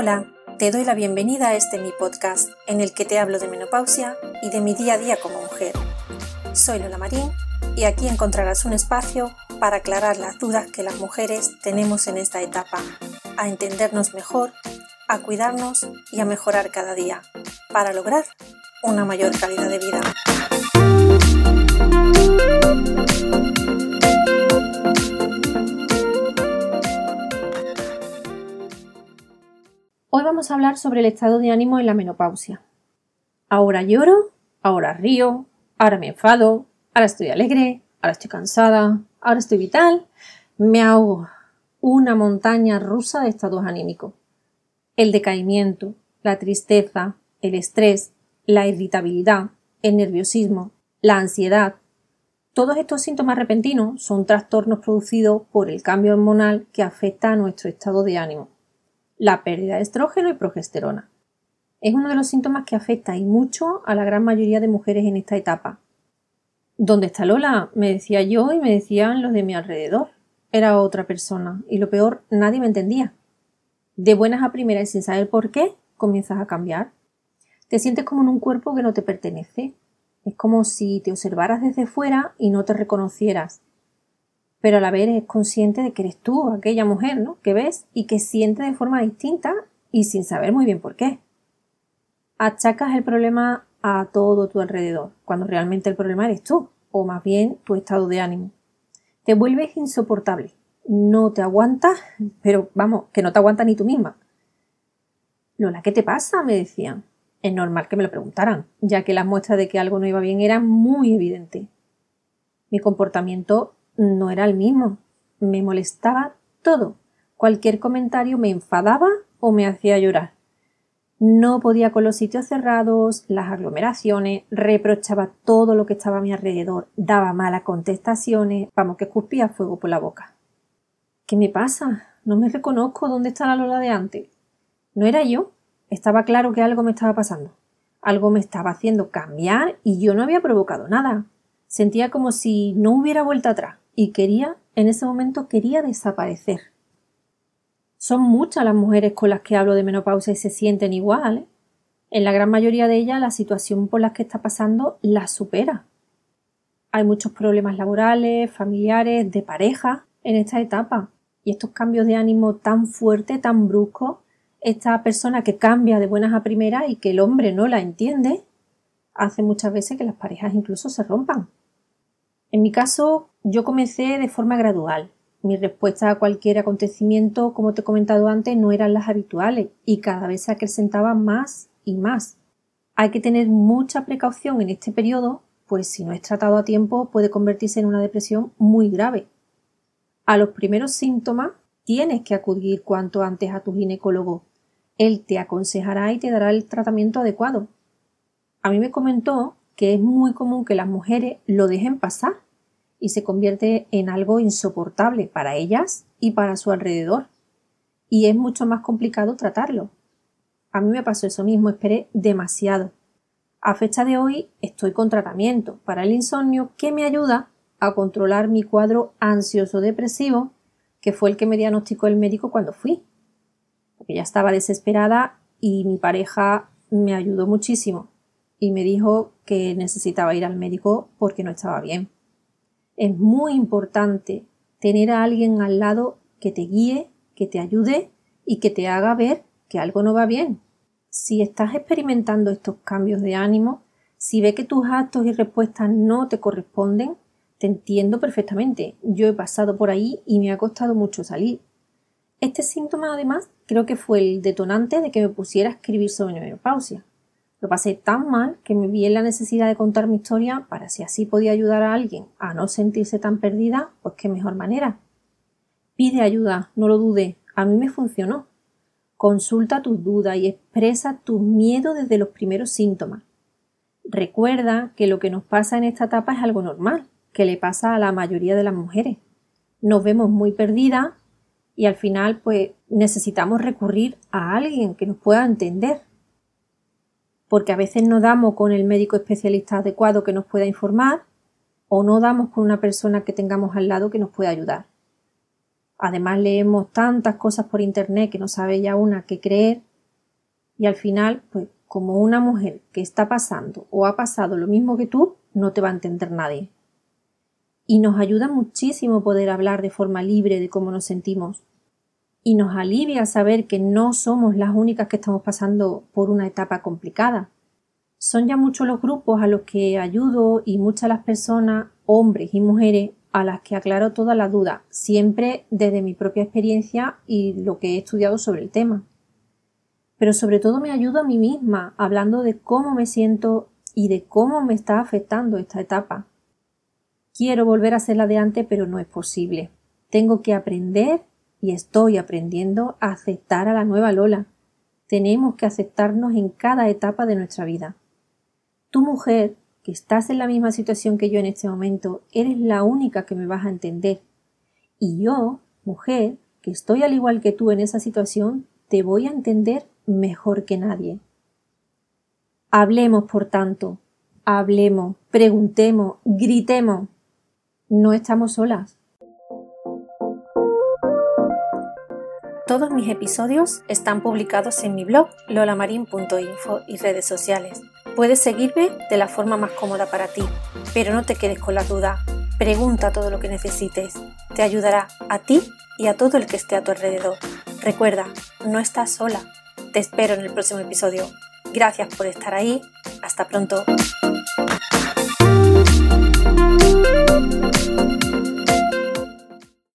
Hola, te doy la bienvenida a este mi podcast en el que te hablo de menopausia y de mi día a día como mujer. Soy Lola Marín y aquí encontrarás un espacio para aclarar las dudas que las mujeres tenemos en esta etapa, a entendernos mejor, a cuidarnos y a mejorar cada día para lograr una mayor calidad de vida. Hoy vamos a hablar sobre el estado de ánimo en la menopausia. Ahora lloro, ahora río, ahora me enfado, ahora estoy alegre, ahora estoy cansada, ahora estoy vital, me ahogo. Una montaña rusa de estados anímicos. El decaimiento, la tristeza, el estrés, la irritabilidad, el nerviosismo, la ansiedad. Todos estos síntomas repentinos son trastornos producidos por el cambio hormonal que afecta a nuestro estado de ánimo la pérdida de estrógeno y progesterona. Es uno de los síntomas que afecta y mucho a la gran mayoría de mujeres en esta etapa. ¿Dónde está Lola? Me decía yo y me decían los de mi alrededor. Era otra persona y lo peor, nadie me entendía. De buenas a primeras y sin saber por qué, comienzas a cambiar. Te sientes como en un cuerpo que no te pertenece. Es como si te observaras desde fuera y no te reconocieras pero a la vez eres consciente de que eres tú, aquella mujer, ¿no? Que ves y que siente de forma distinta y sin saber muy bien por qué. Achacas el problema a todo tu alrededor, cuando realmente el problema eres tú, o más bien tu estado de ánimo. Te vuelves insoportable, no te aguantas, pero vamos, que no te aguantas ni tú misma. Lola, ¿qué te pasa? me decían. Es normal que me lo preguntaran, ya que las muestras de que algo no iba bien eran muy evidentes. Mi comportamiento no era el mismo. Me molestaba todo. Cualquier comentario me enfadaba o me hacía llorar. No podía con los sitios cerrados, las aglomeraciones, reprochaba todo lo que estaba a mi alrededor, daba malas contestaciones, vamos que escupía fuego por la boca. ¿Qué me pasa? No me reconozco dónde está la Lola de antes. No era yo. Estaba claro que algo me estaba pasando. Algo me estaba haciendo cambiar y yo no había provocado nada. Sentía como si no hubiera vuelta atrás y quería, en ese momento quería desaparecer. Son muchas las mujeres con las que hablo de menopausia y se sienten igual. ¿eh? En la gran mayoría de ellas la situación por la que está pasando la supera. Hay muchos problemas laborales, familiares, de pareja en esta etapa. Y estos cambios de ánimo tan fuertes, tan bruscos, esta persona que cambia de buenas a primeras y que el hombre no la entiende, hace muchas veces que las parejas incluso se rompan. En mi caso, yo comencé de forma gradual. Mi respuesta a cualquier acontecimiento, como te he comentado antes, no eran las habituales y cada vez se acrecentaba más y más. Hay que tener mucha precaución en este periodo, pues si no es tratado a tiempo puede convertirse en una depresión muy grave. A los primeros síntomas tienes que acudir cuanto antes a tu ginecólogo. Él te aconsejará y te dará el tratamiento adecuado. A mí me comentó que es muy común que las mujeres lo dejen pasar y se convierte en algo insoportable para ellas y para su alrededor. Y es mucho más complicado tratarlo. A mí me pasó eso mismo, esperé demasiado. A fecha de hoy estoy con tratamiento para el insomnio que me ayuda a controlar mi cuadro ansioso depresivo, que fue el que me diagnosticó el médico cuando fui. Porque ya estaba desesperada y mi pareja me ayudó muchísimo y me dijo que necesitaba ir al médico porque no estaba bien. Es muy importante tener a alguien al lado que te guíe, que te ayude y que te haga ver que algo no va bien. Si estás experimentando estos cambios de ánimo, si ve que tus actos y respuestas no te corresponden, te entiendo perfectamente. Yo he pasado por ahí y me ha costado mucho salir. Este síntoma, además, creo que fue el detonante de que me pusiera a escribir sobre menopausia. Lo pasé tan mal que me vi en la necesidad de contar mi historia para si así podía ayudar a alguien a no sentirse tan perdida, pues qué mejor manera. Pide ayuda, no lo dude, a mí me funcionó. Consulta tus dudas y expresa tus miedos desde los primeros síntomas. Recuerda que lo que nos pasa en esta etapa es algo normal, que le pasa a la mayoría de las mujeres. Nos vemos muy perdidas y al final pues necesitamos recurrir a alguien que nos pueda entender porque a veces no damos con el médico especialista adecuado que nos pueda informar o no damos con una persona que tengamos al lado que nos pueda ayudar. Además leemos tantas cosas por internet que no sabe ya una qué creer Y al final, pues como una mujer que está pasando o ha pasado lo mismo que tú, no te va a entender nadie. Y nos ayuda muchísimo poder hablar de forma libre de cómo nos sentimos. Y nos alivia saber que no somos las únicas que estamos pasando por una etapa complicada. Son ya muchos los grupos a los que ayudo y muchas las personas, hombres y mujeres, a las que aclaro todas las dudas, siempre desde mi propia experiencia y lo que he estudiado sobre el tema. Pero sobre todo me ayudo a mí misma, hablando de cómo me siento y de cómo me está afectando esta etapa. Quiero volver a ser la de antes, pero no es posible. Tengo que aprender y estoy aprendiendo a aceptar a la nueva Lola. Tenemos que aceptarnos en cada etapa de nuestra vida. Tu mujer que estás en la misma situación que yo en este momento, eres la única que me vas a entender. Y yo, mujer, que estoy al igual que tú en esa situación, te voy a entender mejor que nadie. Hablemos, por tanto, hablemos, preguntemos, gritemos. No estamos solas. Todos mis episodios están publicados en mi blog lolamarin.info y redes sociales. Puedes seguirme de la forma más cómoda para ti, pero no te quedes con la duda. Pregunta todo lo que necesites. Te ayudará a ti y a todo el que esté a tu alrededor. Recuerda, no estás sola. Te espero en el próximo episodio. Gracias por estar ahí. Hasta pronto.